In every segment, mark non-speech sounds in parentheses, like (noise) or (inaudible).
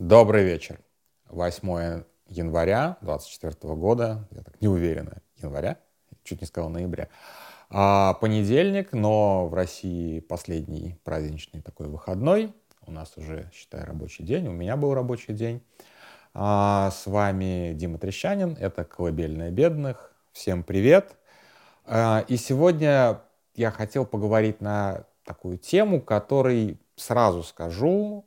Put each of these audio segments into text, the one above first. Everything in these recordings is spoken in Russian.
Добрый вечер. 8 января 2024 года, я так не уверена, января, чуть не сказал ноября. А, понедельник, но в России последний праздничный такой выходной. У нас уже, считай, рабочий день, у меня был рабочий день. А, с вами Дима Трещанин, это «Колыбельная бедных». Всем привет. А, и сегодня я хотел поговорить на такую тему, которой сразу скажу,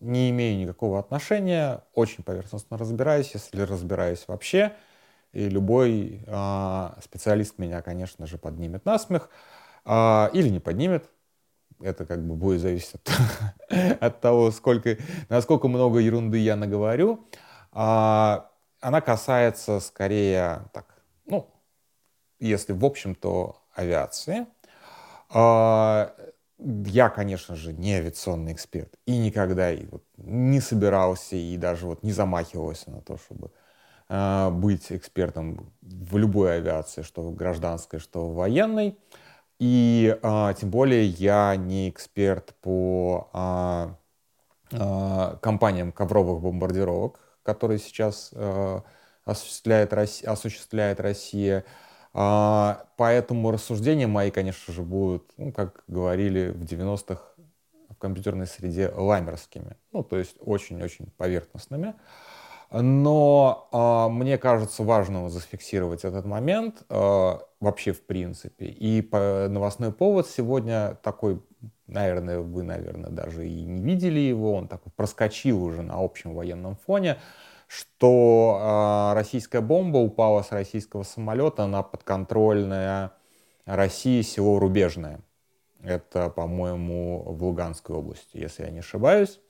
не имею никакого отношения, очень поверхностно разбираюсь, если разбираюсь вообще. И любой э, специалист меня, конечно же, поднимет на смех э, или не поднимет. Это как бы будет зависеть от, (laughs) того, сколько, насколько много ерунды я наговорю. Э, она касается скорее, так, ну, если в общем, то авиации. Я, конечно же, не авиационный эксперт и никогда и вот не собирался и даже вот не замахивался на то, чтобы э, быть экспертом в любой авиации, что гражданской, что военной. И э, тем более я не эксперт по э, э, компаниям ковровых бомбардировок, которые сейчас э, осуществляет, осуществляет Россия. А, поэтому рассуждения мои, конечно же, будут, ну, как говорили в 90-х в компьютерной среде, ламерскими. Ну, то есть очень-очень поверхностными. Но э, мне кажется важным зафиксировать этот момент э, вообще в принципе. И по, новостной повод сегодня такой, наверное, вы, наверное, даже и не видели его, он такой проскочил уже на общем военном фоне что э, российская бомба упала с российского самолета на подконтрольное России село Рубежное. Это, по-моему, в Луганской области, если я не ошибаюсь.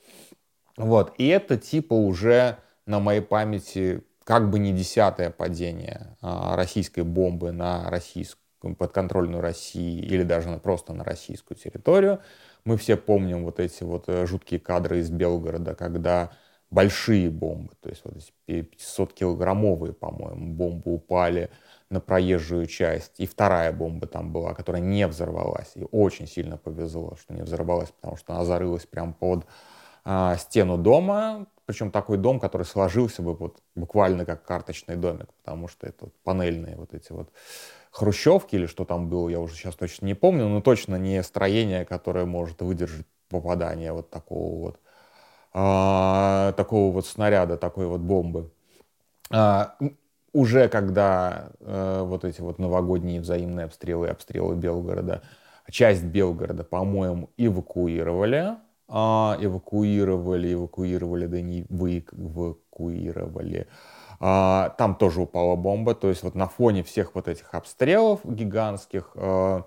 Вот. И это типа уже на моей памяти как бы не десятое падение а, российской бомбы на российскую, подконтрольную России или даже на, просто на российскую территорию. Мы все помним вот эти вот э, жуткие кадры из Белгорода, когда большие бомбы, то есть вот эти 500-килограммовые, по-моему, бомбы упали на проезжую часть. И вторая бомба там была, которая не взорвалась. И очень сильно повезло, что не взорвалась, потому что она зарылась прямо под а, стену дома. Причем такой дом, который сложился бы вот буквально как карточный домик, потому что это вот панельные вот эти вот хрущевки или что там было, я уже сейчас точно не помню, но точно не строение, которое может выдержать попадание вот такого вот такого вот снаряда, такой вот бомбы. А, уже когда а, вот эти вот новогодние взаимные обстрелы обстрелы Белгорода, часть Белгорода, по-моему, эвакуировали, а, эвакуировали, эвакуировали, да не эвакуировали. А, там тоже упала бомба, то есть вот на фоне всех вот этих обстрелов гигантских а, а,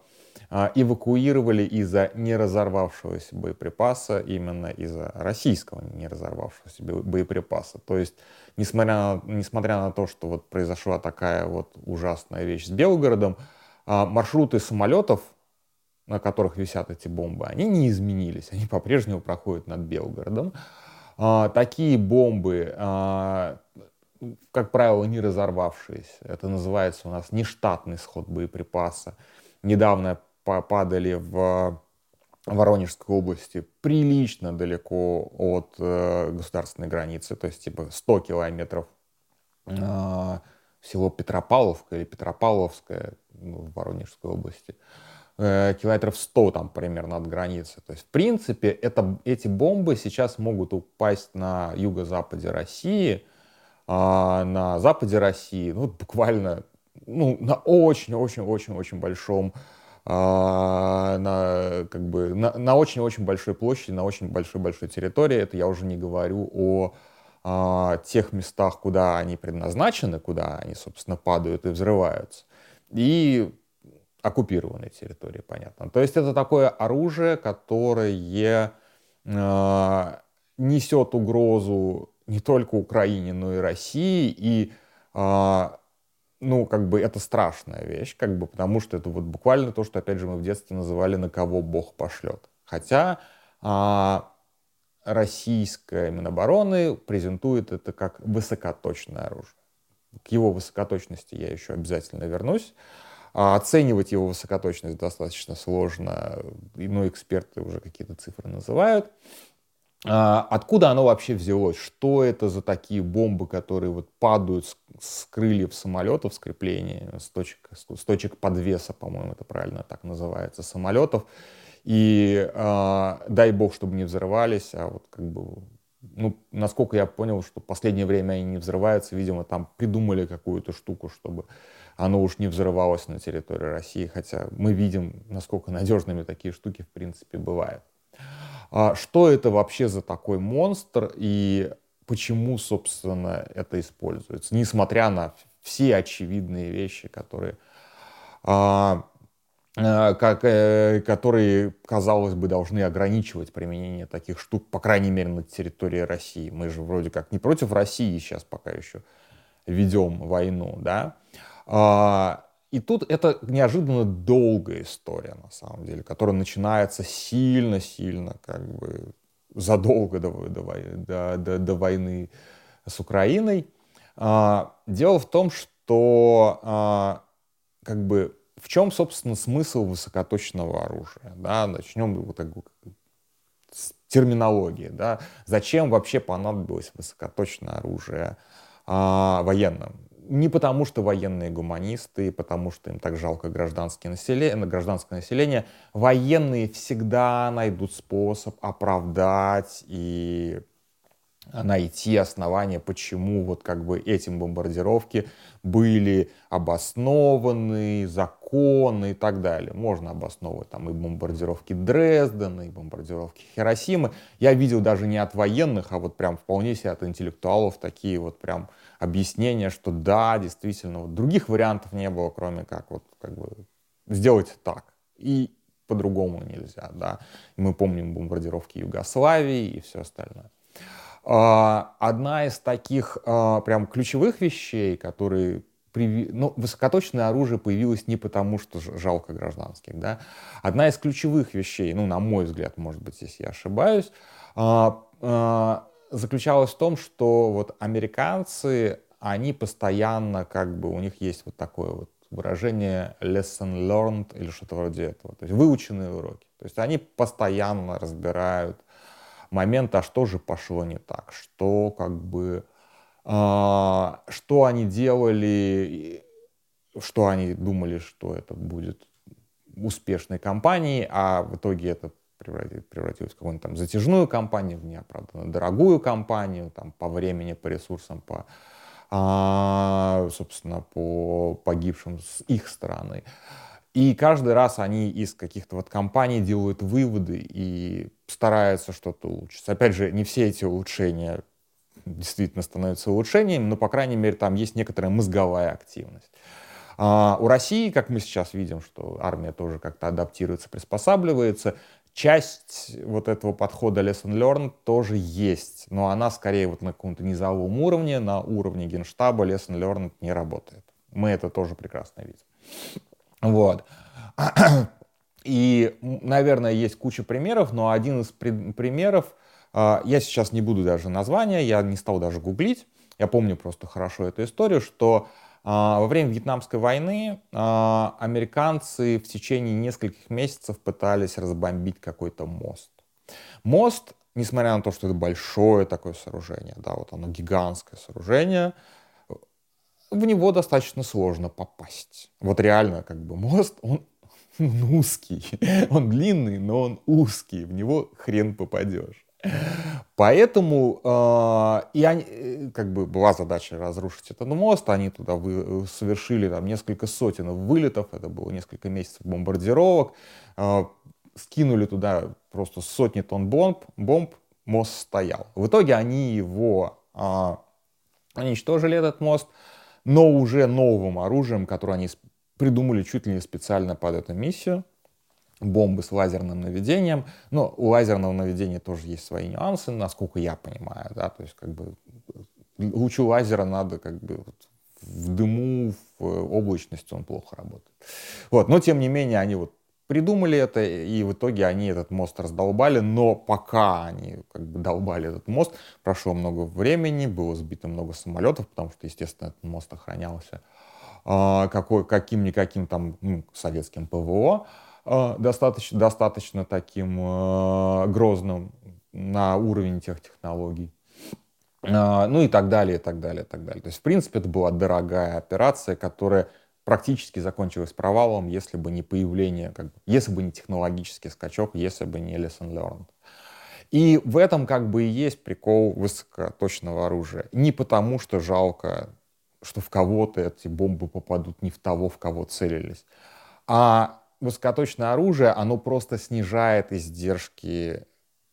эвакуировали из-за не разорвавшегося боеприпаса, именно из-за российского не разорвавшегося боеприпаса. То есть, несмотря на, несмотря на то, что вот произошла такая вот ужасная вещь с Белгородом, а, маршруты самолетов, на которых висят эти бомбы, они не изменились, они по-прежнему проходят над Белгородом. А, такие бомбы, как правило, не разорвавшиеся, это называется у нас нештатный сход боеприпаса. Недавно падали в Воронежской области прилично далеко от э, государственной границы, то есть типа 100 километров э, село Петропавловка или Петропавловское ну, в Воронежской области, э, километров 100 там примерно от границы. То есть, в принципе, это, эти бомбы сейчас могут упасть на юго-западе России, э, на западе России, ну, буквально ну, на очень-очень-очень-очень большом на, как бы, на, на очень-очень большой площади, на очень большой-большой территории. Это я уже не говорю о а, тех местах, куда они предназначены, куда они, собственно, падают и взрываются. И оккупированной территории, понятно. То есть это такое оружие, которое э, несет угрозу не только Украине, но и России. И э, ну, как бы это страшная вещь, как бы, потому что это вот буквально то, что, опять же, мы в детстве называли «на кого Бог пошлет». Хотя а, российская Минобороны презентует это как высокоточное оружие. К его высокоточности я еще обязательно вернусь. А оценивать его высокоточность достаточно сложно, но эксперты уже какие-то цифры называют. А, откуда оно вообще взялось? Что это за такие бомбы, которые вот падают с, с крыльев самолетов, с крепления, с точек, с точек подвеса, по-моему, это правильно так называется, самолетов. И э, дай бог, чтобы не взрывались, а вот как бы, ну, насколько я понял, что в последнее время они не взрываются, видимо, там придумали какую-то штуку, чтобы оно уж не взрывалось на территории России, хотя мы видим, насколько надежными такие штуки, в принципе, бывают. А что это вообще за такой монстр и почему, собственно, это используется, несмотря на все очевидные вещи, которые, а, а, как, э, которые, казалось бы, должны ограничивать применение таких штук, по крайней мере, на территории России. Мы же вроде как не против России сейчас пока еще ведем войну, да. И тут это неожиданно долгая история, на самом деле, которая начинается сильно-сильно, как бы задолго до, до, до, до войны с Украиной. А, дело в том, что а, как бы в чем, собственно, смысл высокоточного оружия? Да? Начнем вот так, с терминологии. Да? Зачем вообще понадобилось высокоточное оружие а, военным? Не потому, что военные гуманисты, потому что им так жалко гражданское население, гражданское население. Военные всегда найдут способ оправдать и найти основания, почему вот как бы эти бомбардировки были обоснованы, законны и так далее. Можно обосновывать там и бомбардировки Дрездена, и бомбардировки Хиросимы. Я видел даже не от военных, а вот прям вполне себе от интеллектуалов такие вот прям объяснение, что да, действительно, вот других вариантов не было, кроме как вот как бы сделать так. И по-другому нельзя, да. Мы помним бомбардировки Югославии и все остальное. А, одна из таких а, прям ключевых вещей, которые ну, высокоточное оружие появилось не потому, что жалко гражданских, да. Одна из ключевых вещей, ну, на мой взгляд, может быть, здесь я ошибаюсь, а, заключалась в том, что вот американцы, они постоянно как бы, у них есть вот такое вот выражение lesson learned или что-то вроде этого, то есть выученные уроки. То есть они постоянно разбирают момент, а что же пошло не так, что как бы, э, что они делали, что они думали, что это будет успешной компанией, а в итоге это превратилась в какую-нибудь там затяжную компанию, в неоправданно дорогую компанию, там, по времени, по ресурсам, по, а, собственно, по погибшим с их стороны. И каждый раз они из каких-то вот компаний делают выводы и стараются что-то улучшить. Опять же, не все эти улучшения действительно становятся улучшением, но, по крайней мере, там есть некоторая мозговая активность. А у России, как мы сейчас видим, что армия тоже как-то адаптируется, приспосабливается, часть вот этого подхода lesson learned тоже есть, но она скорее вот на каком-то низовом уровне, на уровне генштаба lesson learned не работает. Мы это тоже прекрасно видим. Вот. И, наверное, есть куча примеров, но один из при- примеров, э, я сейчас не буду даже названия, я не стал даже гуглить, я помню просто хорошо эту историю, что а, во время Вьетнамской войны а, американцы в течение нескольких месяцев пытались разбомбить какой-то мост. Мост, несмотря на то, что это большое такое сооружение, да, вот оно гигантское сооружение, в него достаточно сложно попасть. Вот реально, как бы мост, он, он узкий. (laughs) Он длинный, но он узкий. В него хрен попадешь. Поэтому э, и они, э, как бы была задача разрушить этот мост, они туда вы, совершили там несколько сотен вылетов, это было несколько месяцев бомбардировок, э, скинули туда просто сотни тонн бомб, бомб, мост стоял. В итоге они его э, уничтожили этот мост, но уже новым оружием, которое они придумали чуть ли не специально под эту миссию бомбы с лазерным наведением. Но у лазерного наведения тоже есть свои нюансы, насколько я понимаю, да, то есть как бы лучу лазера надо как бы в дыму, в облачности он плохо работает. Вот, но тем не менее они вот придумали это, и в итоге они этот мост раздолбали, но пока они как бы долбали этот мост, прошло много времени, было сбито много самолетов, потому что, естественно, этот мост охранялся э, какой, каким-никаким там ну, советским ПВО, достаточно, достаточно таким грозным. на уровень тех технологий. А, ну и так далее, и так далее, и так далее. То есть, в принципе, это была дорогая операция, которая практически закончилась провалом, если бы не появление, как бы, если бы не технологический скачок, если бы не lesson learned. И в этом как бы и есть прикол высокоточного оружия. Не потому, что жалко, что в кого-то эти бомбы попадут не в того, в кого целились, а высокоточное оружие, оно просто снижает издержки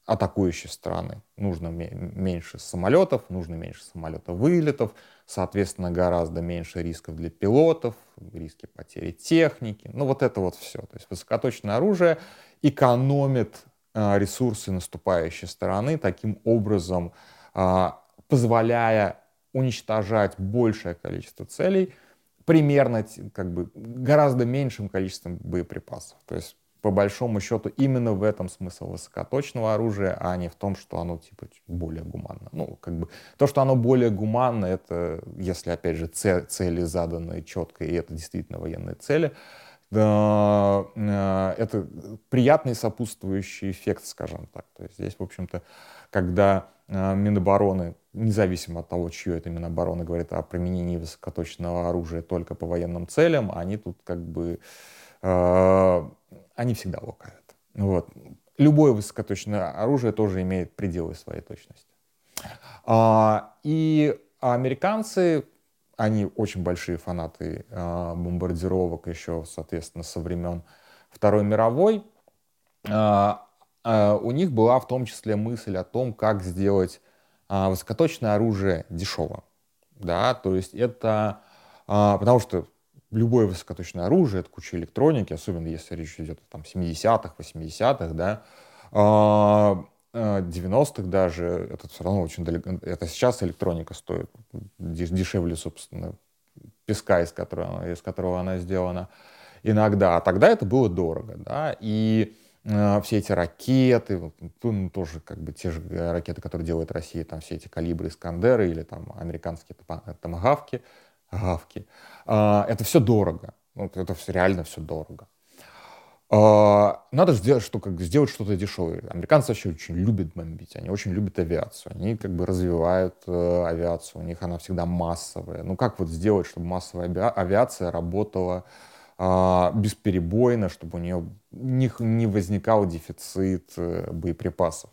атакующей страны. Нужно меньше самолетов, нужно меньше самолетов вылетов, соответственно, гораздо меньше рисков для пилотов, риски потери техники. Ну, вот это вот все. То есть высокоточное оружие экономит а, ресурсы наступающей стороны, таким образом а, позволяя уничтожать большее количество целей примерно как бы гораздо меньшим количеством боеприпасов. То есть по большому счету именно в этом смысл высокоточного оружия, а не в том, что оно типа более гуманно. Ну, как бы то, что оно более гуманно, это если опять же цели заданы четко, и это действительно военные цели, это приятный сопутствующий эффект, скажем так. То есть здесь, в общем-то, когда э, Минобороны, независимо от того, чье это Минобороны, говорит о применении высокоточного оружия только по военным целям, они тут как бы э, они всегда лукавят. Вот. Любое высокоточное оружие тоже имеет пределы своей точности. А, и американцы, они очень большие фанаты а, бомбардировок еще, соответственно, со времен Второй мировой. А, а, у них была в том числе мысль о том, как сделать а, высокоточное оружие дешево. Да, то есть это... А, потому что любое высокоточное оружие, это куча электроники, особенно если речь идет о 70-х, 80-х, да, 90-х а, даже, это все равно очень далеко, это сейчас электроника стоит дешевле, собственно, песка, из которого, из которого она сделана иногда, а тогда это было дорого, да, и э, все эти ракеты, ну, тоже как бы те же ракеты, которые делает Россия, там все эти калибры Искандеры или там американские томагавки, гавки. А, это все дорого. Это все реально все дорого. А, надо сделать, что, как, сделать что-то дешевое. Американцы вообще очень любят бомбить, они очень любят авиацию, они как бы развивают э, авиацию, у них она всегда массовая. Ну как вот сделать, чтобы массовая авиация работала э, бесперебойно, чтобы у нее не, не возникал дефицит э, боеприпасов.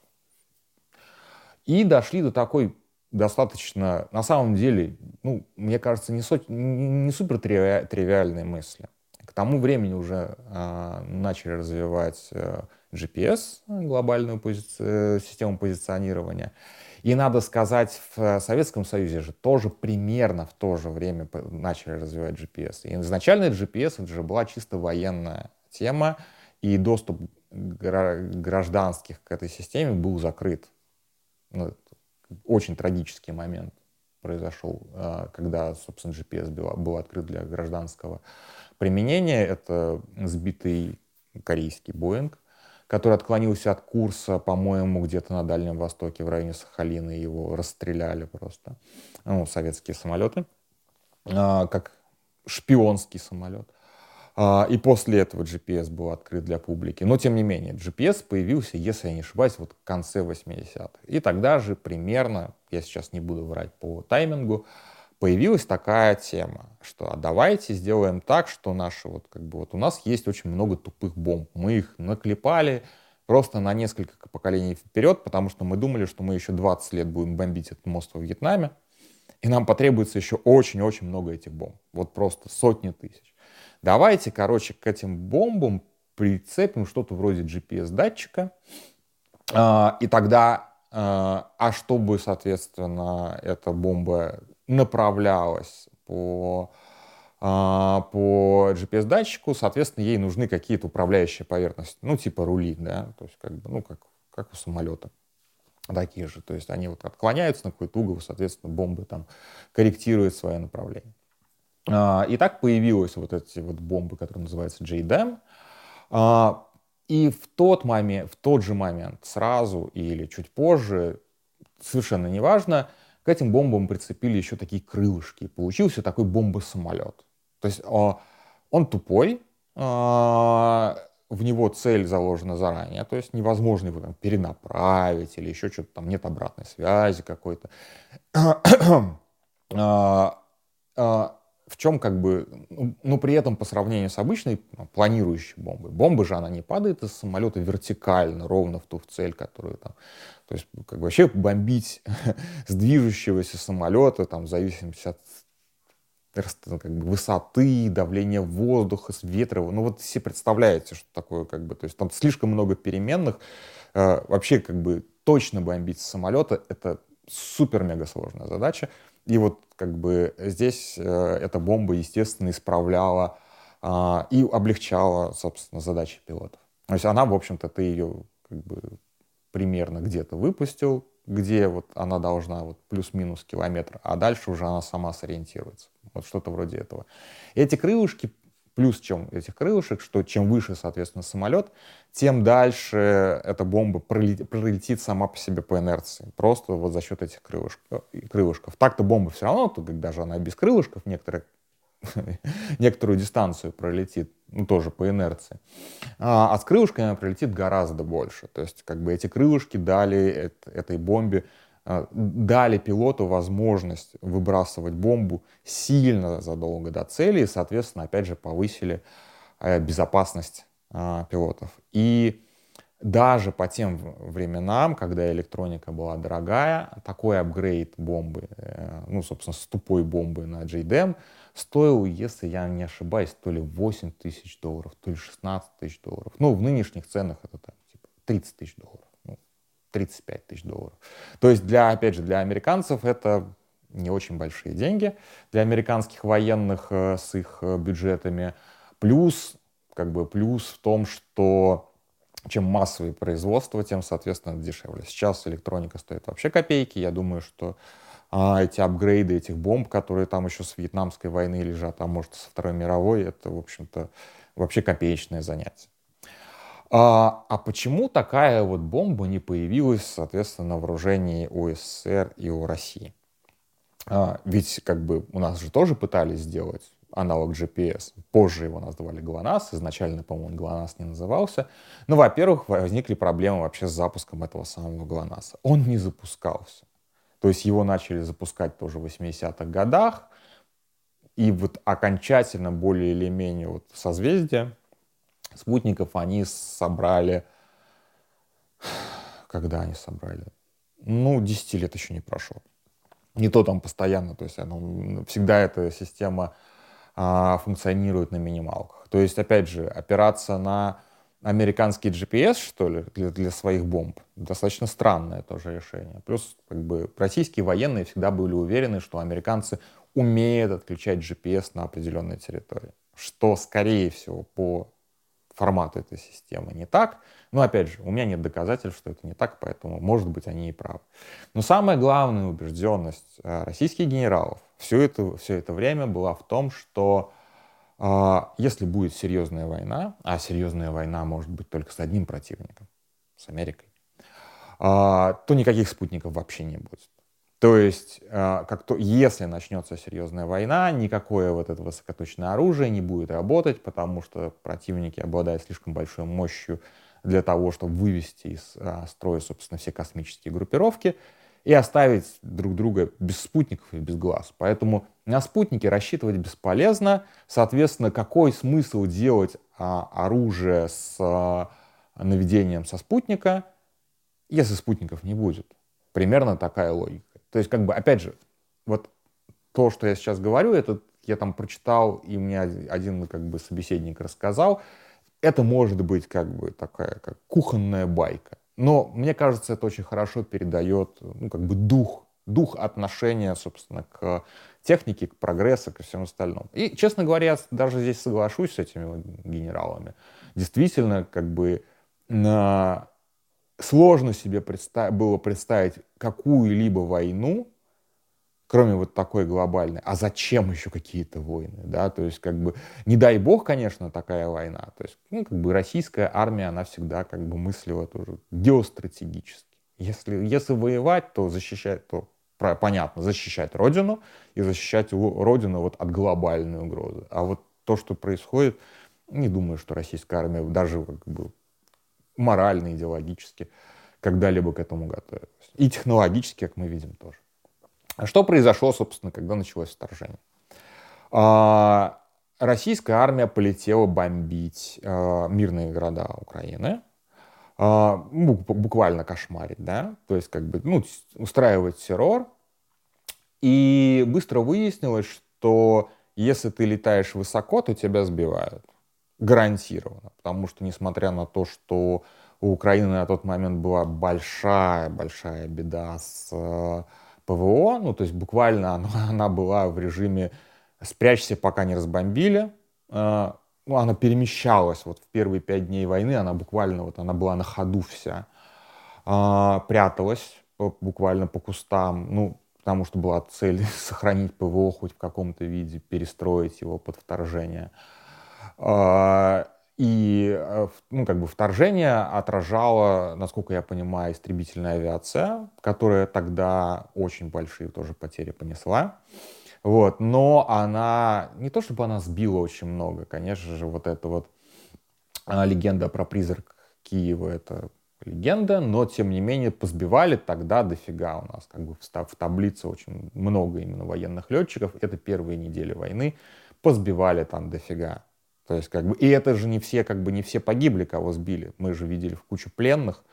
И дошли до такой достаточно, на самом деле, ну, мне кажется, не, со, не, супер тривиальные мысли. К тому времени уже э, начали развивать э, GPS, глобальную пози э, систему позиционирования. И надо сказать, в Советском Союзе же тоже примерно в то же время начали развивать GPS. И изначально GPS это же была чисто военная тема, и доступ гражданских к этой системе был закрыт. Ну, очень трагический момент произошел, а, когда, собственно, GPS был, был открыт для гражданского применения. Это сбитый корейский Боинг, который отклонился от курса, по-моему, где-то на Дальнем Востоке, в районе Сахалина, его расстреляли просто. Ну, советские самолеты, а, как шпионский самолет. А, и после этого GPS был открыт для публики. Но, тем не менее, GPS появился, если я не ошибаюсь, вот в конце 80-х. И тогда же примерно, я сейчас не буду врать по таймингу, появилась такая тема, что а давайте сделаем так, что наши вот как бы вот у нас есть очень много тупых бомб. Мы их наклепали просто на несколько поколений вперед, потому что мы думали, что мы еще 20 лет будем бомбить этот мост во Вьетнаме, и нам потребуется еще очень-очень много этих бомб. Вот просто сотни тысяч. Давайте, короче, к этим бомбам прицепим что-то вроде GPS-датчика, а, и тогда, а, а чтобы, соответственно, эта бомба направлялась по, а, по GPS-датчику, соответственно, ей нужны какие-то управляющие поверхности, ну, типа рули, да, то есть как бы, ну, как, как у самолета такие же. То есть они вот отклоняются на какой-то угол, соответственно, бомбы там корректируют свое направление. А, и так появились вот эти вот бомбы, которые называются JDAM. А, и в тот момент, в тот же момент, сразу или чуть позже, совершенно неважно, к этим бомбам прицепили еще такие крылышки. Получился такой бомбосамолет. То есть а, он тупой, в него цель заложена заранее, то есть невозможно его там перенаправить или еще что-то там, нет обратной связи какой-то. (clears throat) В чем как бы, ну, ну, при этом по сравнению с обычной ну, планирующей бомбой, бомба же она не падает из самолета вертикально, ровно в ту цель, которую там, то есть как бы вообще бомбить (laughs) с движущегося самолета, там, в зависимости от ну, как бы, высоты, давления воздуха, с ветра. Ну вот все представляете, что такое, как бы, то есть там слишком много переменных. Э, вообще, как бы, точно бомбить с самолета — это супер-мега сложная задача. И вот, как бы, здесь э, эта бомба, естественно, исправляла э, и облегчала, собственно, задачи пилотов. То есть она, в общем-то, ты ее, как бы, примерно где-то выпустил, где вот она должна вот плюс-минус километр, а дальше уже она сама сориентируется. Вот что-то вроде этого. Эти крылышки, плюс чем этих крылышек, что чем выше, соответственно, самолет, тем дальше эта бомба пролетит, сама по себе по инерции. Просто вот за счет этих крылышков. крылышков. Так-то бомба все равно, то, когда же она без крылышков, некоторые (laughs) некоторую дистанцию пролетит, ну, тоже по инерции. А, а с крылышками она пролетит гораздо больше. То есть, как бы эти крылышки дали этой бомбе, дали пилоту возможность выбрасывать бомбу сильно задолго до цели и, соответственно, опять же, повысили э, безопасность а, пилотов. И даже по тем временам, когда электроника была дорогая, такой апгрейд бомбы, э, ну, собственно, с тупой бомбы на JDM стоил, если я не ошибаюсь, то ли 8 тысяч долларов, то ли 16 тысяч долларов. Ну, в нынешних ценах это там типа 30 тысяч долларов, 35 тысяч долларов. То есть, для, опять же, для американцев это не очень большие деньги, для американских военных э, с их э, бюджетами. Плюс, как бы, плюс в том, что чем массовое производство, тем, соответственно, дешевле. Сейчас электроника стоит вообще копейки. Я думаю, что а, эти апгрейды этих бомб, которые там еще с Вьетнамской войны лежат, а может со Второй мировой, это, в общем-то, вообще копеечное занятие. А, а почему такая вот бомба не появилась, соответственно, на вооружении у СССР и у России? А, ведь как бы у нас же тоже пытались сделать аналог GPS. Позже его назвали ГЛОНАСС. Изначально, по-моему, ГЛОНАСС не назывался. Ну, во-первых, возникли проблемы вообще с запуском этого самого ГЛОНАССа. Он не запускался. То есть его начали запускать тоже в 80-х годах. И вот окончательно более или менее вот созвездие спутников они собрали... Когда они собрали? Ну, 10 лет еще не прошло. Не то там постоянно, то есть оно, всегда эта система а, функционирует на минималках. То есть, опять же, опираться на американский GPS, что ли, для, для своих бомб, достаточно странное тоже решение. Плюс, как бы, российские военные всегда были уверены, что американцы умеют отключать GPS на определенной территории. Что, скорее всего, по формату этой системы не так. Но, опять же, у меня нет доказательств, что это не так, поэтому, может быть, они и правы. Но самая главная убежденность э, российских генералов все это, все это время была в том, что э, если будет серьезная война, а серьезная война может быть только с одним противником, с Америкой, э, то никаких спутников вообще не будет. То есть, э, как то, если начнется серьезная война, никакое вот это высокоточное оружие не будет работать, потому что противники обладают слишком большой мощью для того, чтобы вывести из э, строя, собственно, все космические группировки и оставить друг друга без спутников и без глаз. Поэтому на спутники рассчитывать бесполезно. Соответственно, какой смысл делать а, оружие с а, наведением со спутника, если спутников не будет? Примерно такая логика. То есть, как бы, опять же, вот то, что я сейчас говорю, это я там прочитал, и мне один как бы собеседник рассказал, это может быть как бы такая как кухонная байка. Но мне кажется, это очень хорошо передает ну, как бы дух, дух отношения, собственно, к технике, к прогрессу, ко всему остальному. И, честно говоря, я даже здесь соглашусь с этими генералами. Действительно, как бы на... сложно себе представ... было представить какую-либо войну, кроме вот такой глобальной, а зачем еще какие-то войны, да, то есть как бы, не дай бог, конечно, такая война, то есть, ну, как бы российская армия, она всегда как бы мыслила тоже геостратегически. Если, если воевать, то защищать, то понятно, защищать родину и защищать родину вот от глобальной угрозы. А вот то, что происходит, Не думаю, что российская армия даже как бы морально, идеологически когда-либо к этому готовилась. И технологически, как мы видим, тоже. А что произошло, собственно, когда началось вторжение? А, российская армия полетела бомбить а, мирные города Украины, а, ну, буквально кошмарить, да, то есть как бы, ну, устраивать террор. И быстро выяснилось, что если ты летаешь высоко, то тебя сбивают. Гарантированно. Потому что, несмотря на то, что у Украины на тот момент была большая-большая беда с э, ПВО, ну, то есть буквально она, (laughs) она была в режиме «спрячься, пока не разбомбили», э, ну, она перемещалась вот в первые пять дней войны, она буквально вот, она была на ходу вся, э, пряталась буквально по кустам, ну, потому что была цель (laughs) сохранить ПВО хоть в каком-то виде, перестроить его под вторжение. И э, ну, как бы вторжение отражало, насколько я понимаю, истребительная авиация, которая тогда очень большие тоже потери понесла. Вот. Но она, не то чтобы она сбила очень много, конечно же, вот эта вот а, легенда про призрак Киева, это легенда, но тем не менее позбивали тогда дофига у нас, как бы в таблице очень много именно военных летчиков, это первые недели войны, позбивали там дофига. То есть, как бы, и это же не все, как бы, не все погибли, кого сбили. Мы же видели в кучу пленных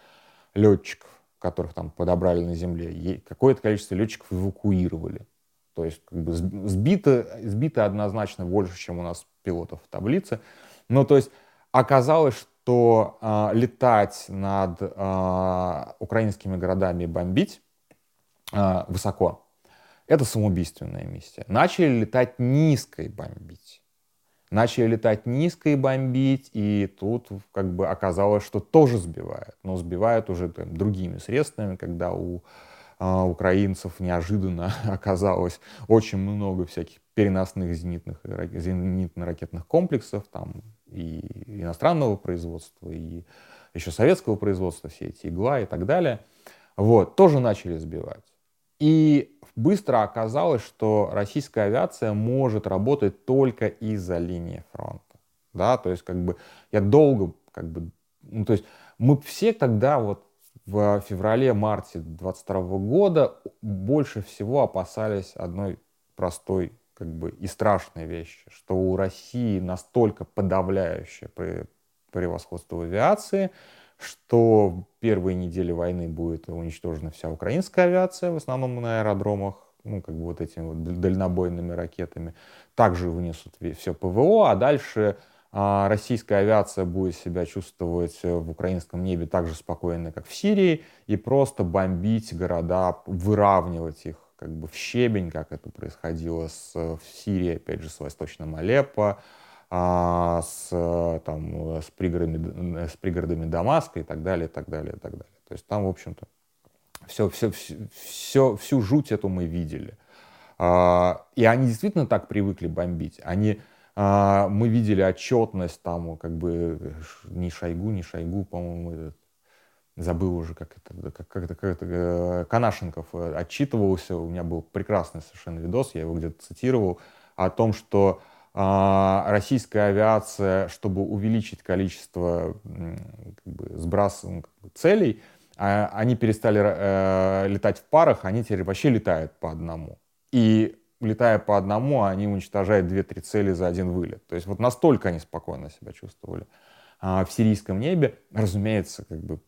летчиков, которых там подобрали на земле. Какое-то количество летчиков эвакуировали. То есть, как бы, сбито, сбито однозначно больше, чем у нас пилотов в таблице. Ну, то есть, оказалось, что э, летать над э, украинскими городами и бомбить э, высоко, это самоубийственная миссия. Начали летать низко и бомбить начали летать низко и бомбить, и тут как бы оказалось, что тоже сбивают, но сбивают уже там, другими средствами, когда у э, украинцев неожиданно (laughs) оказалось очень много всяких переносных зенитных, зенитно-ракетных комплексов, там и иностранного производства, и еще советского производства, все эти игла и так далее, вот, тоже начали сбивать. И быстро оказалось, что российская авиация может работать только из-за линии фронта. Да, то есть как бы я долго как бы, ну, то есть мы все тогда вот в феврале-марте 22 года больше всего опасались одной простой как бы и страшной вещи, что у России настолько подавляющее превосходство в авиации, что первые недели войны будет уничтожена вся украинская авиация, в основном на аэродромах, ну, как бы вот этими вот дальнобойными ракетами. Также вынесут все ПВО, а дальше а, российская авиация будет себя чувствовать в украинском небе так же спокойно, как в Сирии, и просто бомбить города, выравнивать их как бы в щебень, как это происходило с, в Сирии, опять же, с Восточным Алеппо, а, с, там, с, пригородами, с пригородами Дамаска и так далее, и так далее, и так далее. То есть там, в общем-то, все, все, все, всю жуть эту мы видели. А, и они действительно так привыкли бомбить. Они, а, мы видели отчетность там, как бы, не Шойгу, не Шойгу, по-моему, забыл уже, как это, как, как это, как это, э, Канашенков э, отчитывался, у меня был прекрасный совершенно видос, я его где-то цитировал, о том, что российская авиация, чтобы увеличить количество как бы, сброс целей, а, они перестали э, летать в парах, они теперь вообще летают по одному. И летая по одному, они уничтожают 2-3 цели за один вылет. То есть вот настолько они спокойно себя чувствовали а, в сирийском небе, разумеется, как бы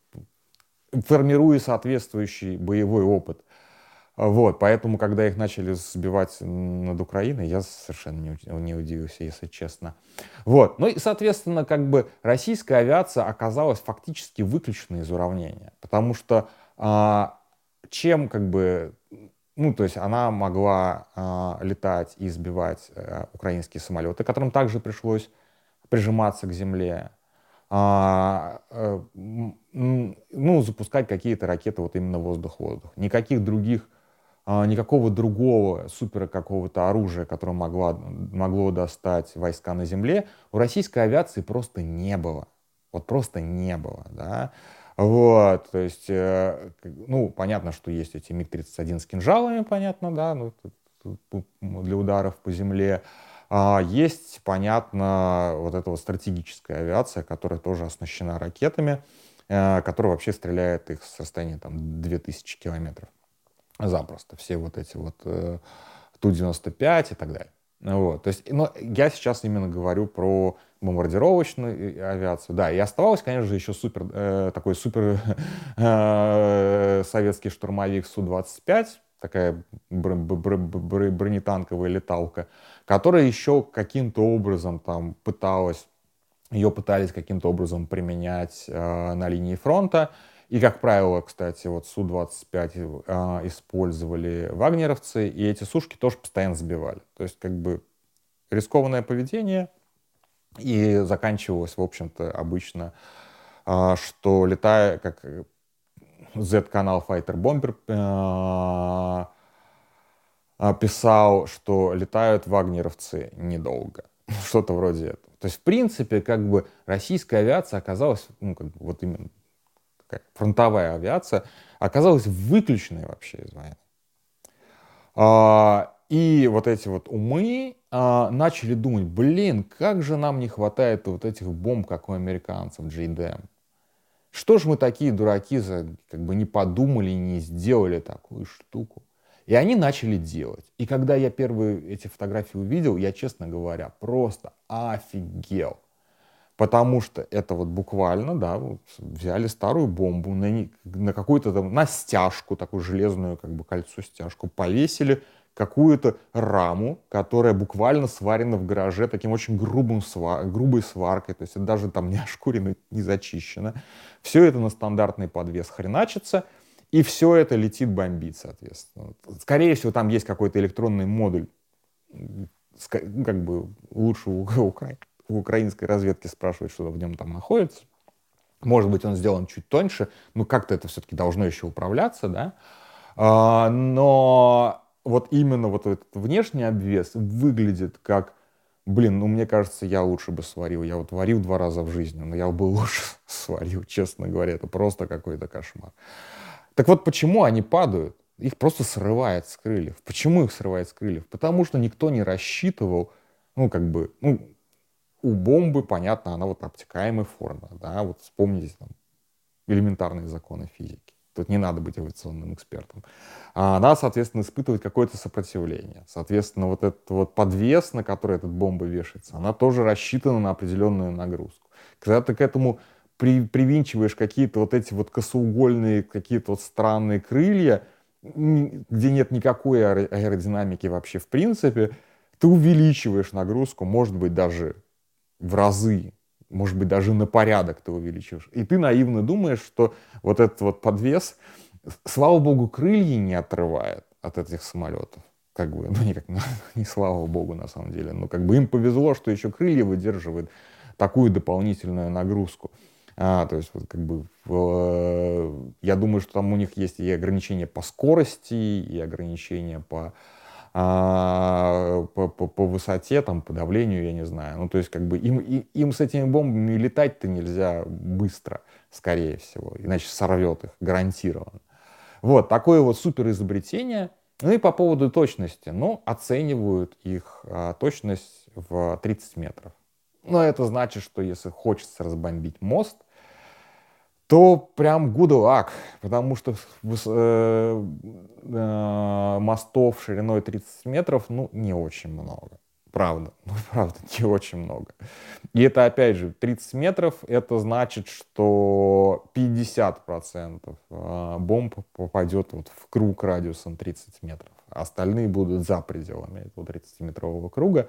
формируя соответствующий боевой опыт. Вот, поэтому, когда их начали сбивать над Украиной, я совершенно не, удивился, если честно. Вот, ну и, соответственно, как бы российская авиация оказалась фактически выключена из уравнения, потому что а, чем как бы, ну, то есть она могла а, летать и сбивать а, украинские самолеты, которым также пришлось прижиматься к земле, а, а, ну, запускать какие-то ракеты вот именно воздух-воздух. Никаких других а, никакого другого супера какого-то оружия, которое могло, могло достать войска на земле, у российской авиации просто не было. Вот просто не было, да. Вот, то есть, э, ну, понятно, что есть эти МиГ-31 с кинжалами, понятно, да, ну, для ударов по земле. А, есть, понятно, вот эта вот стратегическая авиация, которая тоже оснащена ракетами, э, которая вообще стреляет их с расстояния там 2000 километров запросто. Все вот эти вот э, Ту-95 и так далее. Вот. То есть, но я сейчас именно говорю про бомбардировочную э, авиацию. Да, и оставалось, конечно же, еще супер, э, такой супер (laughs) э, советский штурмовик Су-25, такая бронетанковая леталка, которая еще каким-то образом там пыталась, ее пытались каким-то образом применять э, на линии фронта. И, как правило, кстати, вот Су-25 э, использовали вагнеровцы, и эти сушки тоже постоянно сбивали. То есть, как бы, рискованное поведение, и заканчивалось, в общем-то, обычно, э, что летая, как Z-канал Fighter Bomber э, писал, что летают вагнеровцы недолго. (laughs) Что-то вроде этого. То есть, в принципе, как бы российская авиация оказалась, ну, как бы, вот именно такая фронтовая авиация, оказалась выключенной вообще из войны. А, и вот эти вот умы а, начали думать, блин, как же нам не хватает вот этих бомб, как у американцев, JDM. Что ж мы такие дураки, как бы не подумали, не сделали такую штуку. И они начали делать. И когда я первые эти фотографии увидел, я, честно говоря, просто офигел. Потому что это вот буквально, да, вот взяли старую бомбу на, на какую-то там, на стяжку, такую железную, как бы кольцо стяжку, повесили какую-то раму, которая буквально сварена в гараже таким очень грубым свар, грубой сваркой, то есть это даже там не (laughs) ошкурено, не зачищено. Все это на стандартный подвес хреначится, и все это летит бомбить, соответственно. Скорее всего, там есть какой-то электронный модуль, как бы лучше у, у, украинской разведки спрашивать, что в нем там находится. Может быть, он сделан чуть тоньше, но как-то это все-таки должно еще управляться, да. А, но вот именно вот этот внешний обвес выглядит как, блин, ну мне кажется, я лучше бы сварил. Я вот варил два раза в жизни, но я бы (laughs) лучше сварил, честно говоря. Это просто какой-то кошмар. Так вот, почему они падают? Их просто срывает с крыльев. Почему их срывает с крыльев? Потому что никто не рассчитывал, ну, как бы, ну, у бомбы, понятно, она вот обтекаемой формы, да, вот вспомните там элементарные законы физики. Тут не надо быть авиационным экспертом. А она, соответственно, испытывает какое-то сопротивление. Соответственно, вот этот вот подвес, на который эта бомба вешается, она тоже рассчитана на определенную нагрузку. Когда ты к этому при, привинчиваешь какие-то вот эти вот косоугольные, какие-то вот странные крылья, где нет никакой аэродинамики вообще в принципе, ты увеличиваешь нагрузку, может быть, даже в разы, может быть, даже на порядок ты увеличиваешь. И ты наивно думаешь, что вот этот вот подвес, слава богу, крылья не отрывает от этих самолетов. Как бы, ну, никак, не (laughs) слава богу, на самом деле. Но как бы им повезло, что еще крылья выдерживают такую дополнительную нагрузку. А, то есть, вот, как бы, в, я думаю, что там у них есть и ограничения по скорости, и ограничения по, а, по, по, по высоте, там, по давлению, я не знаю. Ну, то есть, как бы, им, им с этими бомбами летать-то нельзя быстро, скорее всего, иначе сорвет их, гарантированно. Вот, такое вот супер изобретение. Ну и по поводу точности. Ну, оценивают их а, точность в 30 метров. Но это значит, что если хочется разбомбить мост, то прям good потому что э, э, мостов шириной 30 метров, ну, не очень много. Правда, (laughs) ну, правда, не очень много. И это, опять же, 30 метров, это значит, что 50% э, бомб попадет вот в круг радиусом 30 метров. Остальные будут за пределами этого 30-метрового круга.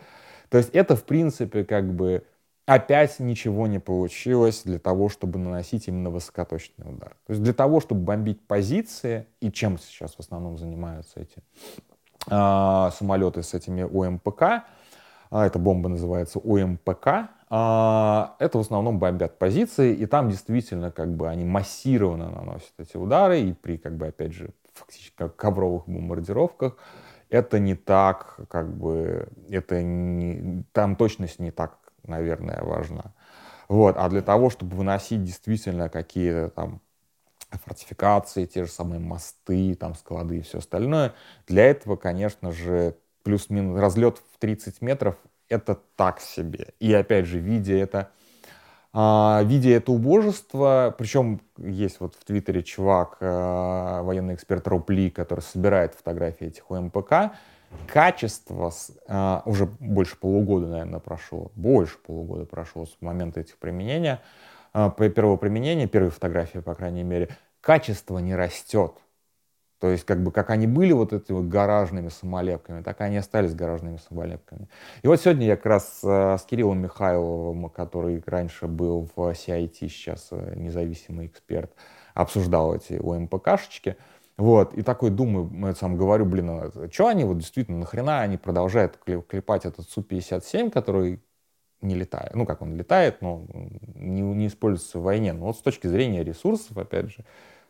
То есть это, в принципе, как бы опять ничего не получилось для того, чтобы наносить именно высокоточный удар. То есть для того, чтобы бомбить позиции, и чем сейчас в основном занимаются эти э, самолеты с этими ОМПК, э, эта бомба называется ОМПК, э, это в основном бомбят позиции, и там действительно как бы они массированно наносят эти удары, и при, как бы, опять же, фактически ковровых бомбардировках, это не так, как бы, это не, там точность не так наверное, важна. Вот. А для того, чтобы выносить действительно какие-то там фортификации, те же самые мосты, там склады и все остальное, для этого, конечно же, плюс-минус разлет в 30 метров это так себе. И опять же, видя это, а, видя это убожество, причем есть вот в Твиттере чувак, а, военный эксперт Рупли, который собирает фотографии этих УМПК, качество, а, уже больше полугода, наверное, прошло, больше полугода прошло с момента этих применения, а, первого применения, первой фотографии, по крайней мере, качество не растет. То есть, как бы, как они были вот этими вот гаражными самолепками, так и они остались гаражными самолепками. И вот сегодня я как раз э, с Кириллом Михайловым, который раньше был в CIT, сейчас э, независимый эксперт, обсуждал эти ОМПКшечки. Вот, и такой думаю, я сам говорю, блин, а что они вот действительно, нахрена они продолжают клепать этот Су-57, который не летает, ну как он летает, но не, не используется в войне. Но вот с точки зрения ресурсов, опять же,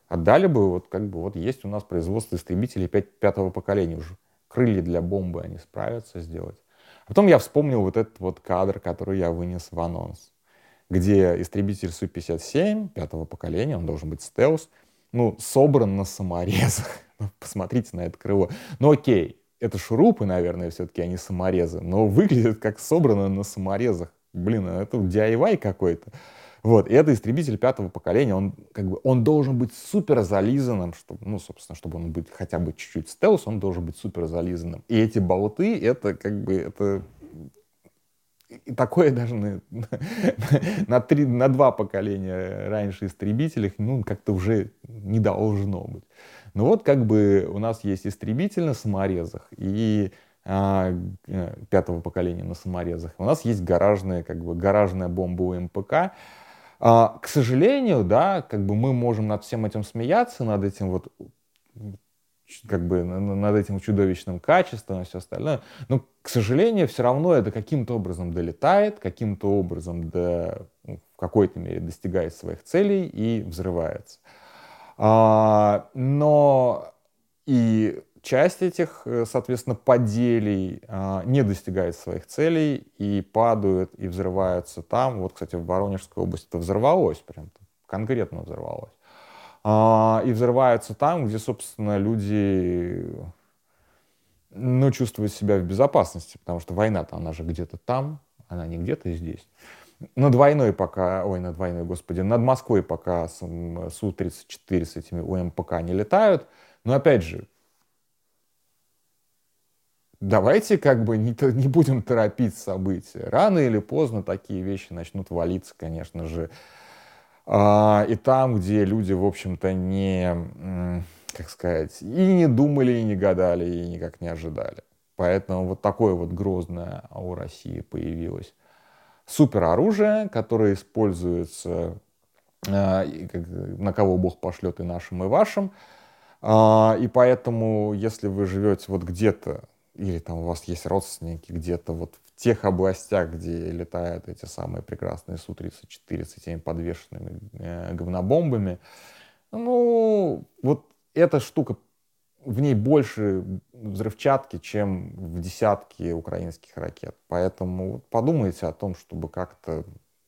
Отдали бы, вот как бы вот есть у нас производство истребителей 5, пятого поколения уже. Крылья для бомбы они справятся сделать. А потом я вспомнил вот этот вот кадр, который я вынес в анонс, где истребитель Су-57 пятого поколения, он должен быть стелс, ну, собран на саморезах. (laughs) Ну, посмотрите на это крыло. Ну, окей, это шурупы, наверное, все-таки, а не саморезы, но выглядит как собрано на саморезах. Блин, а это DIY какой-то. Вот, и это истребитель пятого поколения, он как бы, он должен быть супер зализанным, чтобы, ну, собственно, чтобы он быть хотя бы чуть-чуть стелс, он должен быть супер зализанным. И эти болты, это как бы, это и такое даже на, (laughs) на, три, на два поколения раньше истребителей, ну, как-то уже не должно быть. Но вот как бы у нас есть истребитель на саморезах и а, э, пятого поколения на саморезах. У нас есть гаражная, как бы, гаражная бомба у МПК, а, к сожалению, да, как бы мы можем над всем этим смеяться, над этим вот как бы над этим чудовищным качеством и все остальное. Но, к сожалению, все равно это каким-то образом долетает, каким-то образом до, ну, в какой-то мере достигает своих целей и взрывается. А, но и часть этих, э, соответственно, поделий а, не достигает своих целей и падают и взрываются там. Вот, кстати, в Воронежской области это взорвалось, прям конкретно взорвалось. А, и взрываются там, где, собственно, люди ну, чувствуют себя в безопасности, потому что война-то, она же где-то там, она не где-то здесь. Над войной пока, ой, над войной, господи, над Москвой пока Су-34 с этими УМПК не летают. Но опять же, давайте как бы не, не будем торопить события. Рано или поздно такие вещи начнут валиться, конечно же. А, и там, где люди, в общем-то, не, как сказать, и не думали, и не гадали, и никак не ожидали. Поэтому вот такое вот грозное у России появилось супероружие, которое используется а, на кого Бог пошлет и нашим, и вашим. А, и поэтому, если вы живете вот где-то или там у вас есть родственники где-то вот тех областях, где летают эти самые прекрасные Су-34 с этими подвешенными э, говнобомбами, ну, вот эта штука, в ней больше взрывчатки, чем в десятки украинских ракет. Поэтому подумайте о том, чтобы как-то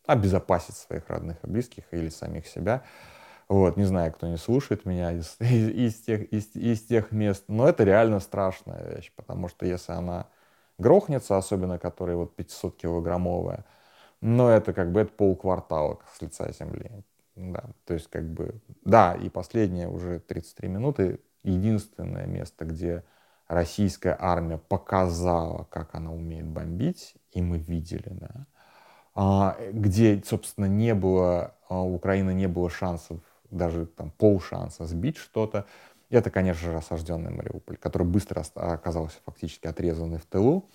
обезопасить своих родных и близких или самих себя. Вот, не знаю, кто не слушает меня из, (laughs) из, из, тех, из, из тех мест, но это реально страшная вещь, потому что если она грохнется, особенно которая вот 500-килограммовая, но это как бы это полквартала с лица земли. Да, то есть как бы, да, и последние уже 33 минуты, единственное место, где российская армия показала, как она умеет бомбить, и мы видели, да, а, где, собственно, не было, а, у Украины не было шансов даже там полшанса сбить что-то. Это, конечно же, осажденный Мариуполь, который быстро оказался фактически отрезанный в тылу.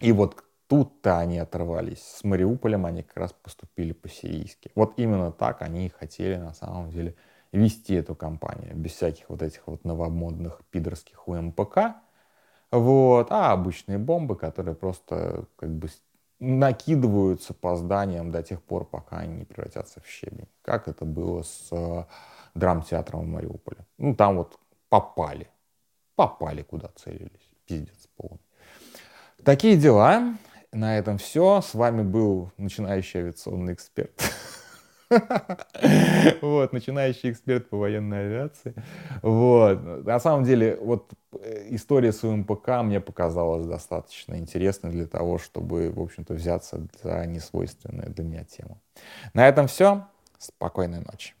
И вот тут-то они оторвались. С Мариуполем они как раз поступили по-сирийски. Вот именно так они и хотели на самом деле вести эту кампанию. Без всяких вот этих вот новомодных пидорских УМПК. Вот, а обычные бомбы, которые просто как бы накидываются по зданиям до тех пор, пока они не превратятся в щебень. Как это было с драмтеатром в Мариуполе. Ну, там вот попали. Попали, куда целились. Пиздец полный. Такие дела. На этом все. С вами был начинающий авиационный эксперт. (laughs) Вот, начинающий эксперт по военной авиации. Вот. На самом деле, вот э, история с УМПК мне показалась достаточно интересной для того, чтобы, в общем-то, взяться за несвойственную для меня тему. На этом все. Спокойной ночи.